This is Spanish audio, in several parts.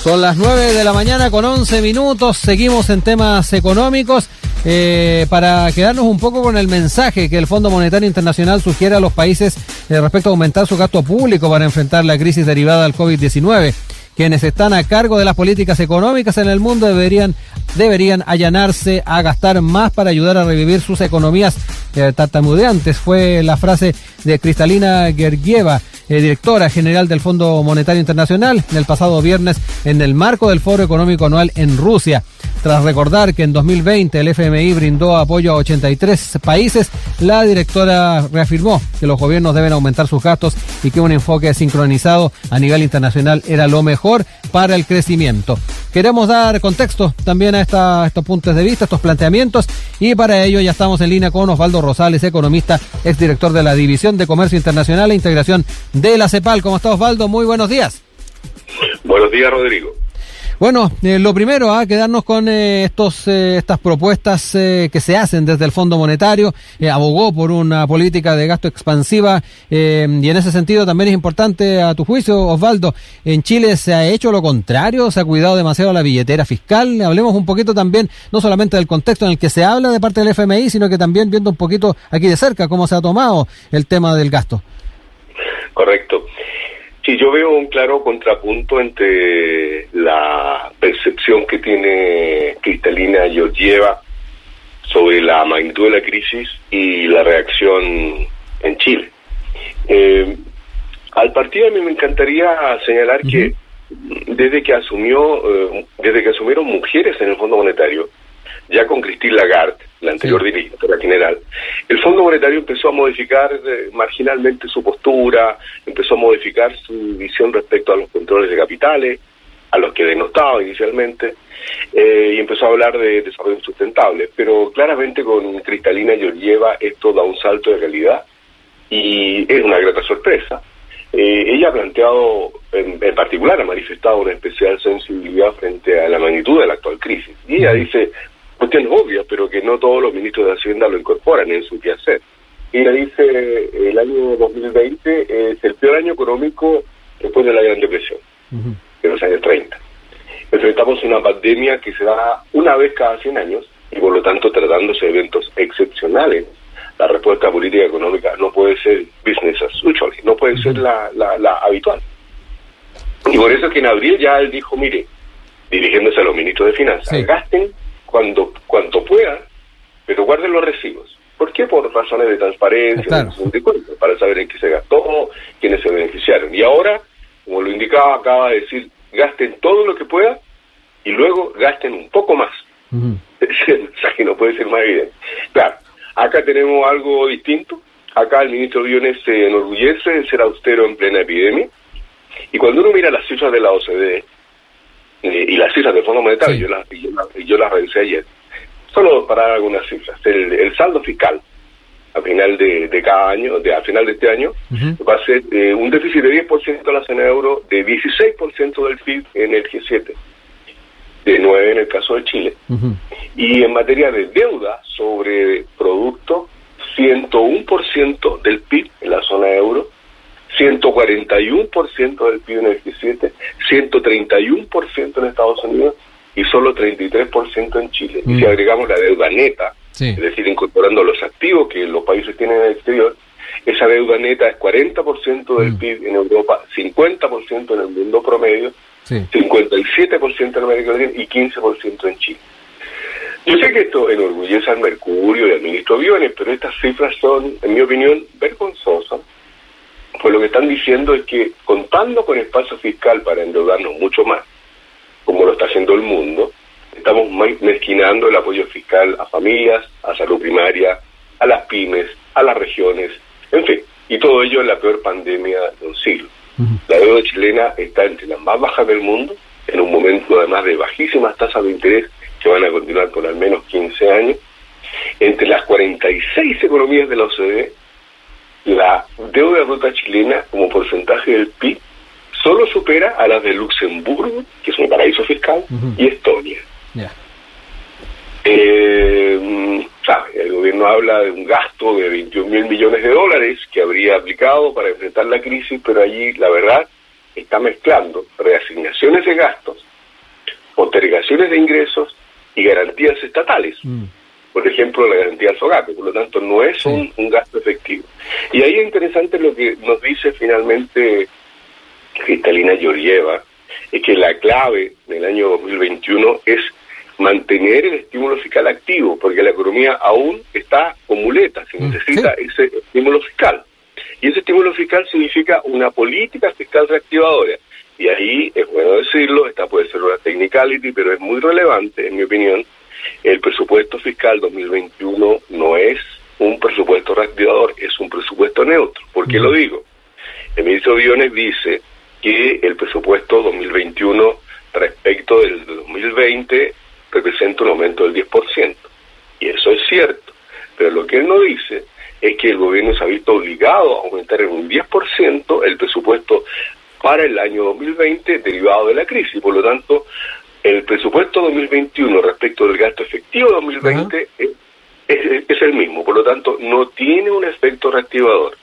Son las 9 de la mañana con 11 minutos, seguimos en temas económicos eh, para quedarnos un poco con el mensaje que el Fondo Monetario Internacional sugiere a los países eh, respecto a aumentar su gasto público para enfrentar la crisis derivada del COVID-19. Quienes están a cargo de las políticas económicas en el mundo deberían, deberían allanarse a gastar más para ayudar a revivir sus economías eh, tartamudeantes. Fue la frase de Cristalina Gergieva eh, directora general del Fondo Monetario Internacional, el pasado viernes en el marco del Foro Económico Anual en Rusia. Tras recordar que en 2020 el FMI brindó apoyo a 83 países, la directora reafirmó que los gobiernos deben aumentar sus gastos y que un enfoque sincronizado a nivel internacional era lo mejor para el crecimiento. Queremos dar contexto también a, estos puntos de vista, estos planteamientos, y para ello ya estamos en línea con Osvaldo Rosales, economista, exdirector de la División de Comercio Internacional e Integración de la CEPAL. ¿Cómo está Osvaldo? Muy buenos días. Buenos días, Rodrigo. Bueno, eh, lo primero, a quedarnos con eh, estos, eh, estas propuestas eh, que se hacen desde el Fondo Monetario. Eh, abogó por una política de gasto expansiva eh, y en ese sentido también es importante, a tu juicio, Osvaldo, en Chile se ha hecho lo contrario, se ha cuidado demasiado la billetera fiscal. Hablemos un poquito también, no solamente del contexto en el que se habla de parte del FMI, sino que también viendo un poquito aquí de cerca cómo se ha tomado el tema del gasto. Correcto. Sí, yo veo un claro contrapunto entre la percepción que tiene Cristalina Georgieva sobre la magnitud de la crisis y la reacción en Chile. Eh, al partido a mí me encantaría señalar uh -huh. que desde que asumió, eh, desde que asumieron mujeres en el Fondo Monetario, ya con Christine Lagarde, la anterior sí. directora general, el Fondo Monetario empezó a modificar eh, marginalmente su postura, empezó a modificar su visión respecto a los controles de capitales, a los que denostaba inicialmente, eh, y empezó a hablar de desarrollo sustentable. Pero claramente con Cristalina Georgieva esto da un salto de realidad y es una grata sorpresa. Eh, ella ha planteado, en, en, particular, ha manifestado una especial sensibilidad frente a la magnitud de la actual crisis. Y ella dice, cuestiones obvias, pero que no todos los ministros de Hacienda lo incorporan en su quehacer. Ella dice, el año 2020 es el peor año económico después de la Gran Depresión, uh -huh. de los años 30. Enfrentamos una pandemia que se da una vez cada 100 años y por lo tanto tratándose de eventos excepcionales la respuesta política económica no puede ser business as usual, no puede ser la, la, la, habitual. Y por eso es que en abril ya él dijo, mire, dirigiéndose a los ministros de Finanzas, sí. gasten cuando cuanto puedan, pero guarden los recibos. ¿Por qué? Por razones de transparencia, claro. de cuentas, para saber en qué se gastó, quiénes se beneficiaron. Y ahora, como lo indicaba, acaba de decir, gasten todo lo que puedan y luego gasten un poco más. Uh -huh. o sea, que no puede ser más evidente. Claro, Acá tenemos algo distinto. Acá el ministro Briones se enorgullece de ser austero en plena epidemia. Y cuando uno mira las cifras de la OCDE eh, y las cifras del Fondo Monetario, sí. yo, las, yo, las, yo las revisé ayer, solo para dar algunas cifras. El, el saldo fiscal a final de, de, cada año, de, a final de este año, uh -huh. va a ser eh, un déficit de 10% de la zona euro, de 16% del PIB en el G7 de 9 en el caso de Chile. Uh -huh. Y en materia de deuda sobre producto, 101% del PIB en la zona euro, 141% del PIB en el G7, 131% en Estados Unidos y solo 33% en Chile. Y si agregamos la deuda neta, sí. es decir, incorporando los activos que los países tienen en el exterior, esa deuda neta es 40% del -huh. PIB en Europa, 50% en el mundo promedio sí. 57% en América Latina y 15% en Chile. Yo sé que esto enorgullece al Mercurio y al ministro Biones, pero estas cifras son, en mi opinión, vergonzosas. Pues lo que están diciendo es que contando con espacio fiscal para endeudarnos mucho más, como lo está haciendo el mundo, estamos mezquinando el apoyo fiscal a familias, a salud primaria, a las pymes, a las regiones, en fin, y todo ello en la peor pandemia de un siglo. La deuda chilena está entre las más bajas del mundo, en un momento además de bajísimas tasas de interés que van a continuar por al menos 15 años. Entre las 46 economías de la OCDE, la deuda bruta chilena como porcentaje del PIB solo supera a las de Luxemburgo, que es un paraíso fiscal, uh -huh. y Estonia. Yeah. Eh, ¿sabe? El gobierno habla de un gasto de 21 mil millones de dólares que habría aplicado para enfrentar la crisis, pero allí la verdad está mezclando reasignaciones de gastos postergaciones de ingresos y garantías estatales. Mm. Por ejemplo, la garantía del SOGAPE, por lo tanto no es un, gasto efectivo. Y ahí es interesante lo que nos dice finalmente Cristalina Georgieva, es que la clave del año 2021 es mantener el estímulo fiscal activo, porque la economía aún está con muletas, se mm, necesita ese estímulo fiscal. Y ese estímulo fiscal significa una política fiscal reactivadora. Y ahí, es bueno decirlo, esta puede ser una technicality, pero es muy relevante, en mi opinión, el presupuesto fiscal 2021 no es un presupuesto reactivador, es un presupuesto neutro. ¿Por qué lo digo? El ministro Biones dice que el presupuesto 2021 respecto del 2020 representa un aumento del 10%. Y eso es cierto. Pero lo que él no dice es que el gobierno se ha visto obligado a aumentar en un 10% el presupuesto para el año 2020 derivado de la crisis. Por lo tanto, el presupuesto 2021 respecto del gasto efectivo 2020 es, es, el mismo, por lo tanto no tiene un efecto reactivador.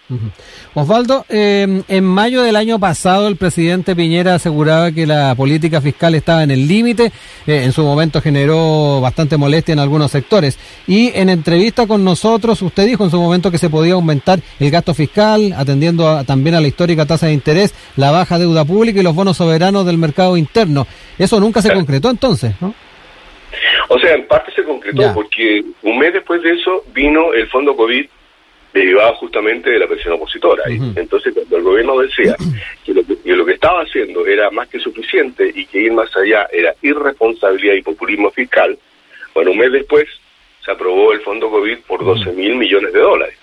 Osvaldo, em, en mayo del año pasado el presidente Piñera aseguraba que la política fiscal estaba en el límite, eh, en su momento generó bastante molestia en algunos sectores y en entrevista con nosotros usted dijo en su momento que se podía aumentar el gasto fiscal atendiendo también a la histórica tasa de interés, la baja deuda pública y los bonos soberanos del mercado interno. Eso nunca se concretó entonces, ¿no? O sea, en parte se concretó porque un mes después de eso vino el fondo COVID derivado justamente de la presión opositora. Entonces, cuando el gobierno decía que lo que, estaba haciendo era más que suficiente y que ir más allá era irresponsabilidad y populismo fiscal, bueno, un mes después se aprobó el fondo COVID por 12 mil millones de dólares.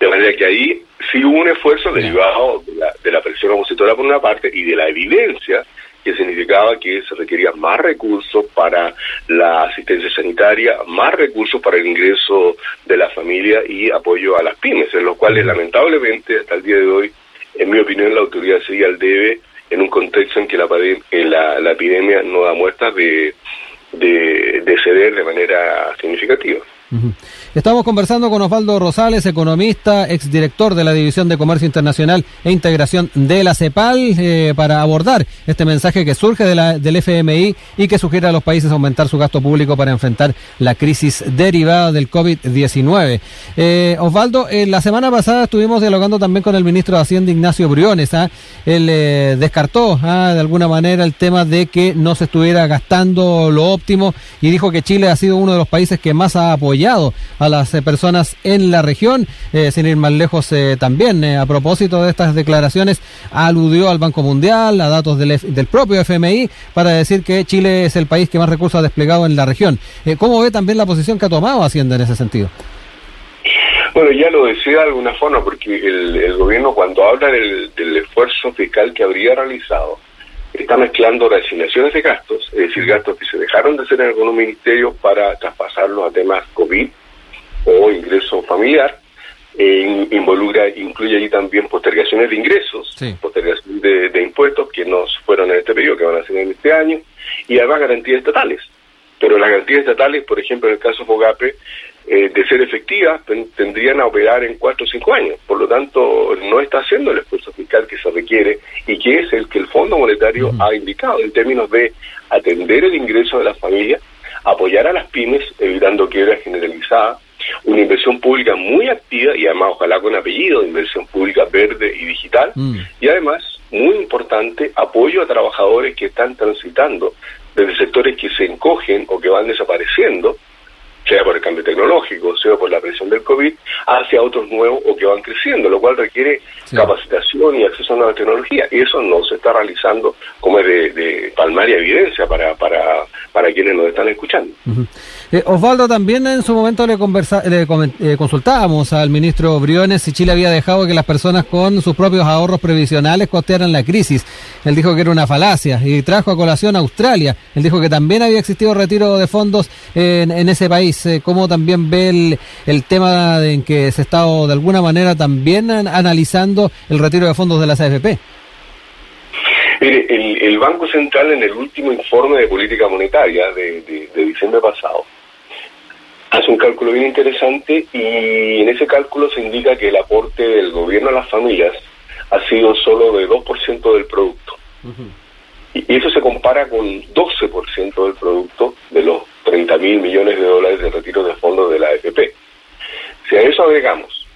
De manera que ahí sí hubo un esfuerzo derivado de la, de la presión opositora por una parte y de la evidencia que significaba que se requerían más recursos para la asistencia sanitaria, más recursos para el ingreso de la familia y apoyo a las pymes, en los cuales lamentablemente hasta el día de hoy, en mi opinión, la autoridad sigue al debe en un contexto en que la, la, la epidemia no da muestras de, de, de ceder de manera significativa. Estamos conversando con Osvaldo Rosales, economista, exdirector de la División de Comercio Internacional e Integración de la CEPAL, eh, para abordar este mensaje que surge del FMI y que sugiere a los países aumentar su gasto público para enfrentar la crisis derivada del COVID-19. Eh, Osvaldo, eh, la semana pasada estuvimos dialogando también con el ministro de Hacienda, Ignacio Briones. ¿ah? Él descartó ¿ah? de alguna manera el tema de que no se estuviera gastando lo óptimo y dijo que Chile ha sido uno de los países que más ha apoyado a las eh, personas en la región. Eh, sin ir más lejos, eh, también a propósito de estas declaraciones, aludió al Banco Mundial, a datos del, del propio FMI, para decir que Chile es el país que más recursos ha desplegado en la región. ¿Cómo ve también la posición que ha tomado Hacienda en ese sentido? Bueno, ya lo decía de alguna forma, porque el, gobierno cuando habla del, del, esfuerzo fiscal que habría realizado, está mezclando reasignaciones de gastos, es decir, gastos que se dejaron de hacer en algunos ministerios para traspasarlos a temas COVID o ingreso familiar. E involucra, incluye allí también postergaciones de ingresos, postergaciones de, impuestos que no fueron en este periodo, que van a ser en este año, y además garantías estatales. Pero las garantías estatales, por ejemplo, en el caso Fogape, eh, de ser efectivas, tendrían a operar en cuatro o cinco años. Por lo tanto, no está haciendo el esfuerzo fiscal que se requiere y que es el que el Fondo Monetario ha indicado en términos de atender el ingreso de las familias, apoyar a las pymes, evitando quiebra generalizada, una inversión pública muy activa y además ojalá con apellido, inversión pública verde y digital, mm. y además, muy importante, apoyo a trabajadores que están transitando desde sectores que se encogen o que van desapareciendo sea por el cambio tecnológico, sea por la presión del COVID, hacia otros nuevos o que van creciendo, lo cual requiere capacitación y acceso a nueva tecnología. Y eso no se está realizando como es de, de palmaria evidencia para, para, para quienes nos están escuchando. Eh, Osvaldo, también en su momento le, conversa, le eh, consultábamos al ministro Briones si Chile había dejado que las personas con sus propios ahorros previsionales costearan la crisis. Él dijo que era una falacia y trajo a colación a Australia. Él dijo que también había existido retiro de fondos en, en ese país. Eh, ¿Cómo también ve el, el tema en que se está de alguna manera también analizando el retiro de fondos de las AFP? Mire, el, Banco Central en el último informe de política monetaria de, de, diciembre pasado hace un cálculo bien interesante y en ese cálculo se indica que el aporte del gobierno a las familias ha sido solo de 2% del producto. Y eso se compara con 12% del producto de los 30 mil millones de dólares de retiro de fondos de la AFP. Si a eso agregamos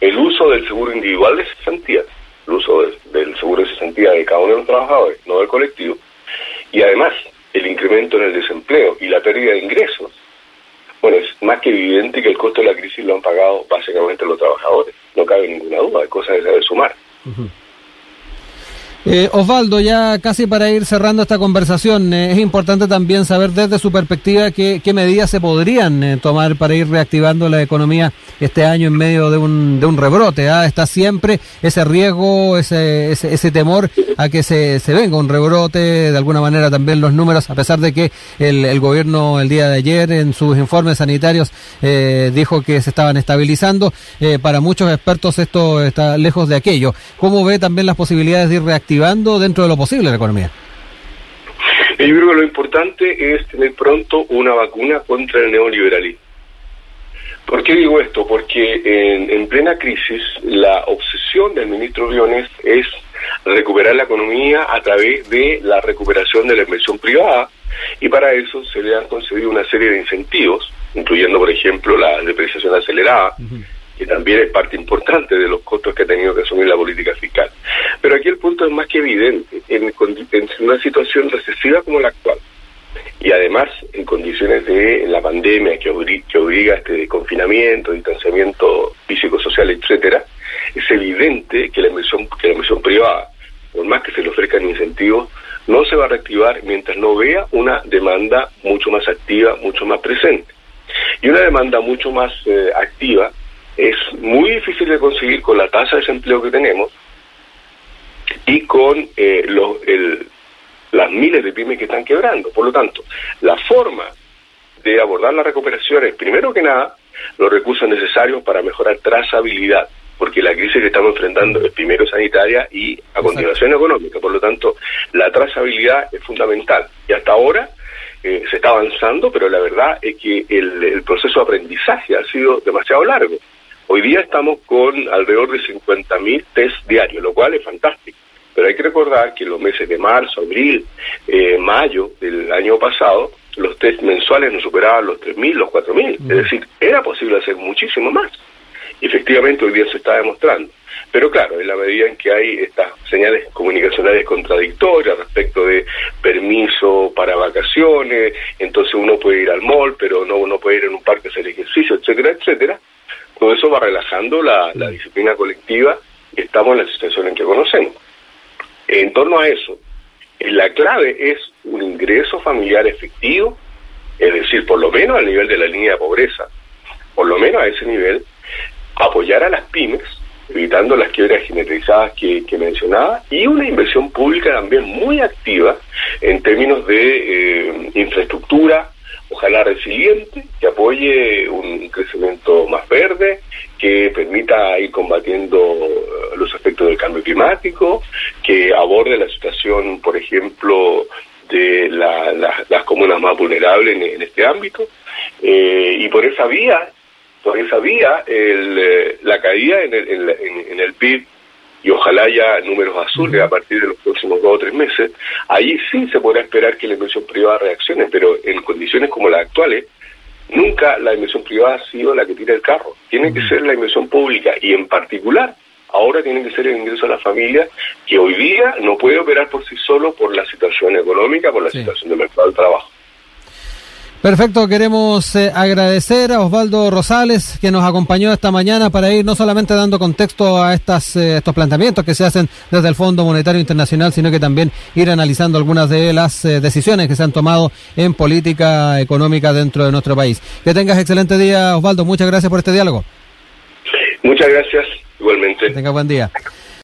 el uso del seguro individual de cesantía, el uso del, seguro de cesantía de cada uno de los trabajadores, no del colectivo, y además el incremento en el desempleo y la pérdida de ingresos, bueno, es más que evidente que el costo de la crisis lo han pagado básicamente los trabajadores. No cabe ninguna duda, hay cosas de saber sumar. Eh, Osvaldo, ya casi para ir cerrando esta conversación, eh, es importante también saber desde su perspectiva qué, medidas se podrían eh, tomar para ir reactivando la economía este año en medio de un, de un rebrote. ¿ah? Está siempre ese riesgo, ese, ese, temor a que se, se, venga un rebrote, de alguna manera también los números, a pesar de que el, el gobierno el día de ayer en sus informes sanitarios dijo que se estaban estabilizando, para muchos expertos esto está lejos de aquello. ¿Cómo ve también las posibilidades de ir reactivando? Dentro de lo posible la economía. Yo creo que lo importante es tener pronto una vacuna contra el neoliberalismo. ¿Por qué digo esto? Porque en, plena crisis la obsesión del ministro Briones es recuperar la economía a través de la recuperación de la inversión privada y para eso se le han concedido una serie de incentivos, incluyendo por ejemplo la depreciación acelerada, que también es parte importante de los costos que ha tenido que asumir la política fiscal. Pero aquí el punto es más que evidente, en, una situación recesiva como la actual, y además en condiciones de la pandemia que obliga, a este confinamiento, distanciamiento físico, social, etcétera, es evidente que la inversión, que la inversión privada, por más que se le ofrezcan incentivos, no se va a reactivar mientras no vea una demanda mucho más activa, mucho más presente. Y una demanda mucho más eh, activa es muy difícil de conseguir con la tasa de desempleo que tenemos y con eh, los, las miles de pymes que están quebrando. Por lo tanto, la forma de abordar la recuperación es, primero que nada, los recursos necesarios para mejorar trazabilidad, porque la crisis que estamos enfrentando es primero sanitaria y a continuación económica. Por lo tanto, la trazabilidad es fundamental. Y hasta ahora eh, se está avanzando, pero la verdad es que el, el proceso de aprendizaje ha sido demasiado largo. Hoy día estamos con alrededor de 50.000 test diarios, lo cual es fantástico. Pero hay que recordar que en los meses de marzo, abril, eh, mayo del año pasado, los test mensuales no superaban los 3.000, los 4.000. Es mm. decir, era posible hacer muchísimo más. Efectivamente hoy día se está demostrando. Pero claro, en la medida en que hay estas señales comunicacionales contradictorias respecto de permiso para vacaciones, entonces uno puede ir al mall, pero no uno puede ir en un parque a hacer ejercicio, etcétera, etcétera, todo eso va relajando la, disciplina colectiva y estamos en la situación en que conocemos. En torno a eso, la clave es un ingreso familiar efectivo, es decir, por lo menos al nivel de la línea de pobreza, por lo menos a ese nivel, apoyar a las pymes, evitando las quiebras geometrizadas que, mencionaba, y una inversión pública también muy activa en términos de eh, infraestructura, ojalá resiliente, que apoye un crecimiento más verde, que permita ir combatiendo eh, los efectos del cambio climático, que aborde la situación, por ejemplo, de las comunas más vulnerables en, este ámbito. Eh, y por esa vía, por esa vía, el, eh, la caída en el, en, en el PIB y ojalá haya números azules a partir de los próximos dos o tres meses, ahí sí se podrá esperar que la inversión privada reaccione, pero en condiciones como las actuales, nunca la inversión privada ha sido la que tira el carro. Tiene que ser la inversión pública y en particular ahora tiene que ser el ingreso a la familia que hoy día no puede operar por sí solo por la situación económica, por la situación del mercado del trabajo. Perfecto, queremos eh, agradecer a Osvaldo Rosales que nos acompañó esta mañana para ir no solamente dando contexto a estas, eh, estos planteamientos que se hacen desde el Fondo Monetario Internacional, sino que también ir analizando algunas de las eh, decisiones que se han tomado en política económica dentro de nuestro país. Que tengas excelente día, Osvaldo. Muchas gracias por este diálogo. Muchas gracias, igualmente. Que tenga buen día.